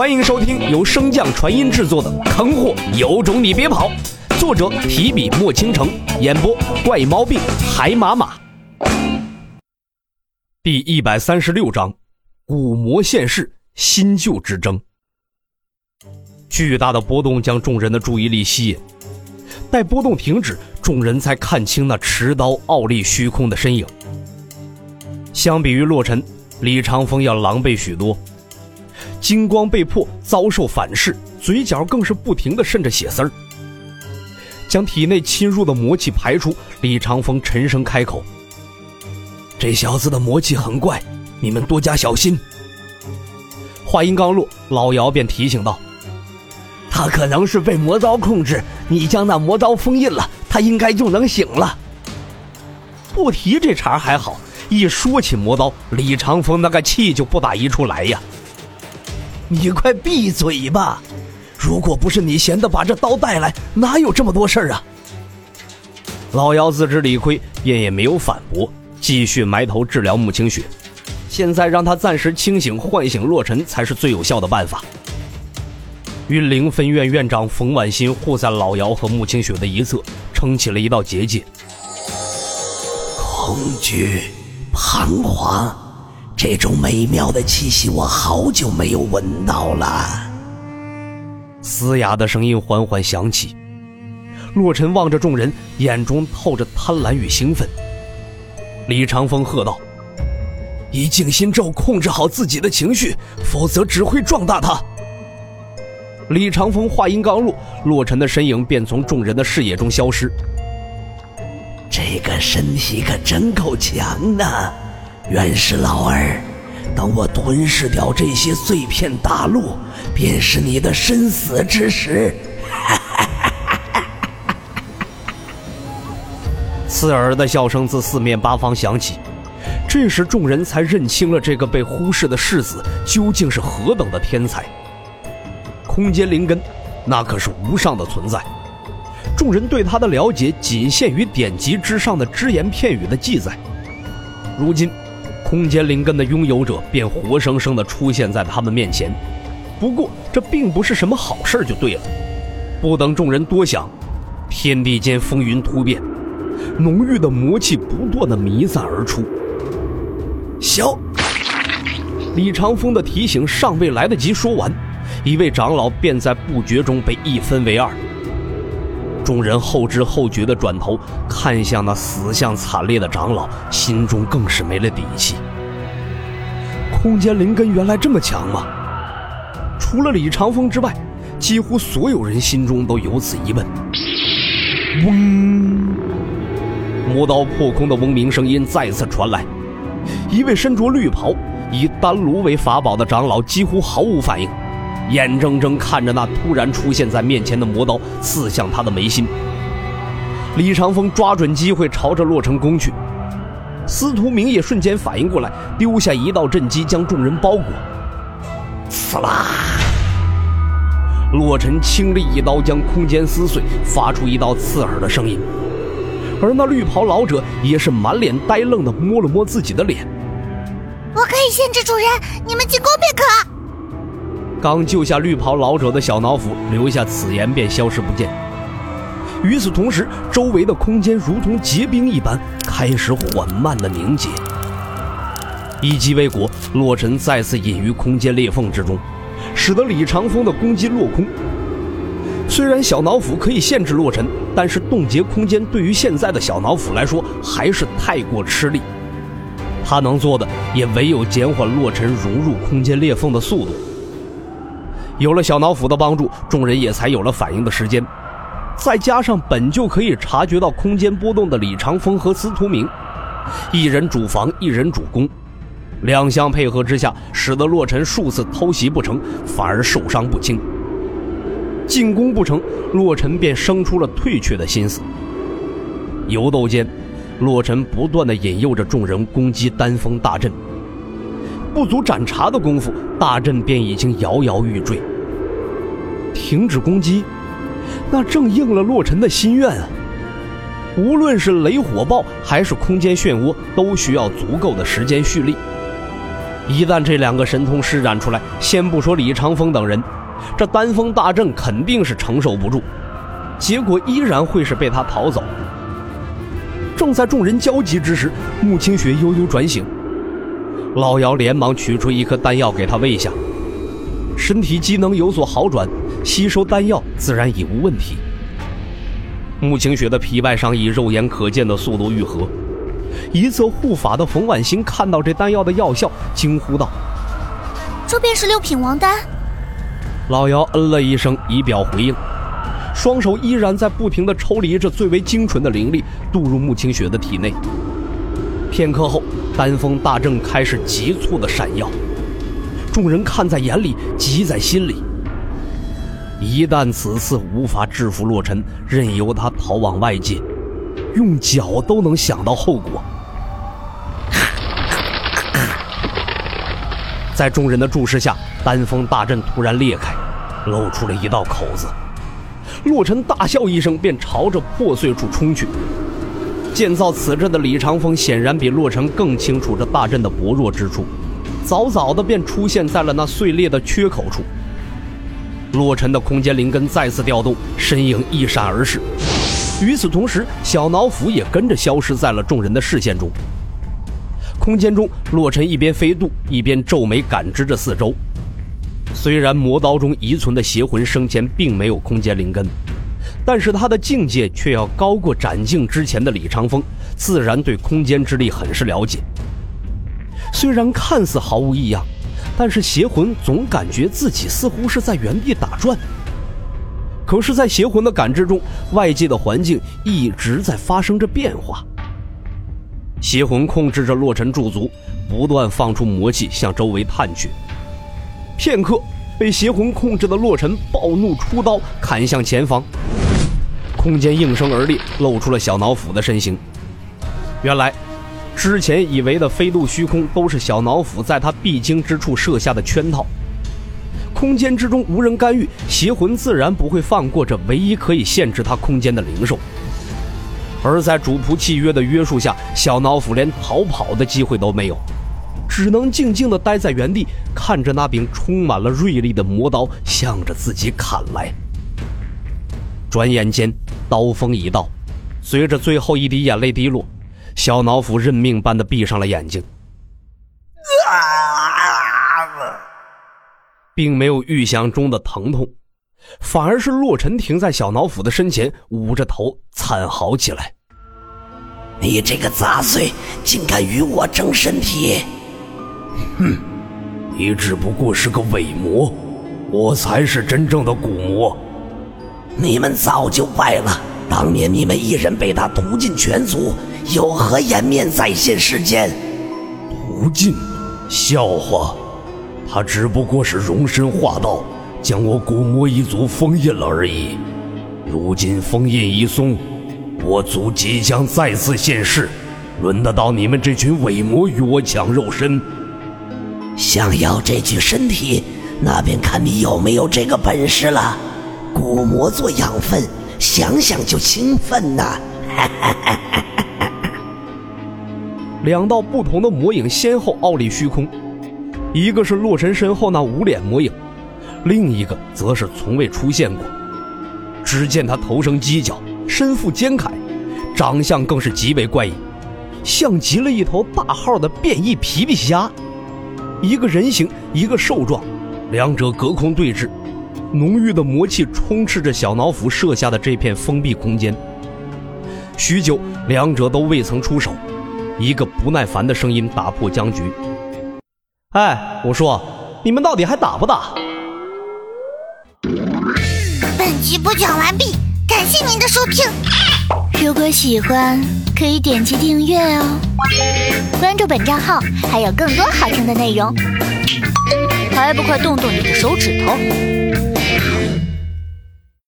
欢迎收听由升降传音制作的《坑货有种你别跑》，作者提笔墨倾城，演播怪毛病海马马。第一百三十六章，古魔现世，新旧之争。巨大的波动将众人的注意力吸引，待波动停止，众人才看清那持刀傲立虚空的身影。相比于洛尘，李长风要狼狈许多。金光被迫遭受反噬，嘴角更是不停的渗着血丝儿。将体内侵入的魔气排出，李长风沉声开口：“这小子的魔气很怪，你们多加小心。”话音刚落，老姚便提醒道：“他可能是被魔刀控制，你将那魔刀封印了，他应该就能醒了。”不提这茬还好，一说起魔刀，李长风那个气就不打一处来呀。你快闭嘴吧！如果不是你闲的把这刀带来，哪有这么多事儿啊？老姚自知理亏，便也没有反驳，继续埋头治疗穆清雪。现在让他暂时清醒，唤醒洛尘才是最有效的办法。运灵分院院长冯婉欣护在老姚和穆清雪的一侧，撑起了一道结界。恐惧，彷徨。这种美妙的气息，我好久没有闻到了。嘶哑的声音缓缓响起，洛尘望着众人，眼中透着贪婪与兴奋。李长风喝道：“以静心咒控制好自己的情绪，否则只会壮大他。”李长风话音刚落，洛尘的身影便从众人的视野中消失。这个身体可真够强的。原是老儿，等我吞噬掉这些碎片大陆，便是你的生死之时。刺耳的笑声自四面八方响起，这时众人才认清了这个被忽视的世子究竟是何等的天才。空间灵根，那可是无上的存在，众人对他的了解仅限于典籍之上的只言片语的记载，如今。空间灵根的拥有者便活生生的出现在他们面前，不过这并不是什么好事就对了。不等众人多想，天地间风云突变，浓郁的魔气不断的弥散而出。小李长风的提醒尚未来得及说完，一位长老便在不觉中被一分为二。众人后知后觉地转头看向那死相惨烈的长老，心中更是没了底气。空间灵根原来这么强吗？除了李长风之外，几乎所有人心中都有此疑问。嗡，魔刀破空的嗡鸣声音再次传来，一位身着绿袍、以丹炉为法宝的长老几乎毫无反应。眼睁睁看着那突然出现在面前的魔刀刺向他的眉心，李长风抓准机会朝着洛尘攻去，司徒明也瞬间反应过来，丢下一道阵击将众人包裹。刺啦！洛尘轻力一刀将空间撕碎，发出一道刺耳的声音，而那绿袍老者也是满脸呆愣的摸了摸自己的脸。我可以限制主人，你们进攻便可。刚救下绿袍老者的小脑斧留下此言，便消失不见。与此同时，周围的空间如同结冰一般，开始缓慢的凝结。一击未果，洛尘再次隐于空间裂缝之中，使得李长风的攻击落空。虽然小脑斧可以限制洛尘，但是冻结空间对于现在的小脑斧来说还是太过吃力。他能做的也唯有减缓洛尘融入空间裂缝的速度。有了小脑斧的帮助，众人也才有了反应的时间。再加上本就可以察觉到空间波动的李长风和司徒明，一人主防，一人主攻，两相配合之下，使得洛尘数次偷袭不成，反而受伤不轻。进攻不成，洛尘便生出了退却的心思。游斗间，洛尘不断的引诱着众人攻击丹峰大阵。不足盏茶的功夫，大阵便已经摇摇欲坠。停止攻击，那正应了洛尘的心愿啊！无论是雷火爆还是空间漩涡，都需要足够的时间蓄力。一旦这两个神通施展出来，先不说李长风等人，这丹峰大阵肯定是承受不住，结果依然会是被他逃走。正在众人焦急之时，穆清雪悠悠转醒，老姚连忙取出一颗丹药给他喂下，身体机能有所好转，吸收丹药自然已无问题。穆清雪的皮外伤以肉眼可见的速度愈合。一侧护法的冯婉欣看到这丹药的药效，惊呼道：“这便是六品王丹。”老姚嗯了一声，以表回应，双手依然在不停的抽离着最为精纯的灵力，渡入穆清雪的体内。片刻后，丹峰大阵开始急促的闪耀，众人看在眼里，急在心里。一旦此次无法制服洛尘，任由他逃往外界。用脚都能想到后果。在众人的注视下，丹峰大阵突然裂开，露出了一道口子。洛尘大笑一声，便朝着破碎处冲去。建造此阵的李长风显然比洛尘更清楚这大阵的薄弱之处，早早的便出现在了那碎裂的缺口处。洛尘的空间灵根再次调动，身影一闪而逝。与此同时，小脑斧也跟着消失在了众人的视线中。空间中，洛尘一边飞渡，一边皱眉感知着四周。虽然魔刀中遗存的邪魂生前并没有空间灵根，但是他的境界却要高过斩境之前的李长风，自然对空间之力很是了解。虽然看似毫无异样，但是邪魂总感觉自己似乎是在原地打转。可是，在邪魂的感知中，外界的环境一直在发生着变化。邪魂控制着洛尘驻足，不断放出魔气向周围探去。片刻，被邪魂控制的洛尘暴怒出刀砍向前方，空间应声而裂，露出了小脑斧的身形。原来，之前以为的飞渡虚空都是小脑斧在他必经之处设下的圈套。空间之中无人干预，邪魂自然不会放过这唯一可以限制他空间的灵兽。而在主仆契约的约束下，小脑斧连逃跑的机会都没有，只能静静地待在原地，看着那柄充满了锐利的魔刀向着自己砍来。转眼间，刀锋已到，随着最后一滴眼泪滴落，小脑斧认命般的闭上了眼睛。并没有预想中的疼痛，反而是洛尘停在小脑斧的身前，捂着头惨嚎起来：“你这个杂碎，竟敢与我争身体！哼，你只不过是个伪魔，我才是真正的古魔。你们早就败了，当年你们一人被他屠尽全族，有何颜面再现世间？不尽？笑话！”他只不过是容身化道，将我古魔一族封印了而已。如今封印一松，我族即将再次现世，轮得到你们这群伪魔与我抢肉身？想要这具身体，那便看你有没有这个本事了。古魔做养分，想想就兴奋呐！两道不同的魔影先后傲立虚空。一个是洛尘身后那无脸魔影，另一个则是从未出现过。只见他头生犄角，身负肩铠，长相更是极为怪异，像极了一头大号的变异皮皮虾。一个人形，一个兽状，两者隔空对峙，浓郁的魔气充斥着小脑斧设下的这片封闭空间。许久，两者都未曾出手，一个不耐烦的声音打破僵局。哎，我说，你们到底还打不打？本集播讲完毕，感谢您的收听。如果喜欢，可以点击订阅哦，关注本账号还有更多好听的内容。还不快动动你的手指头！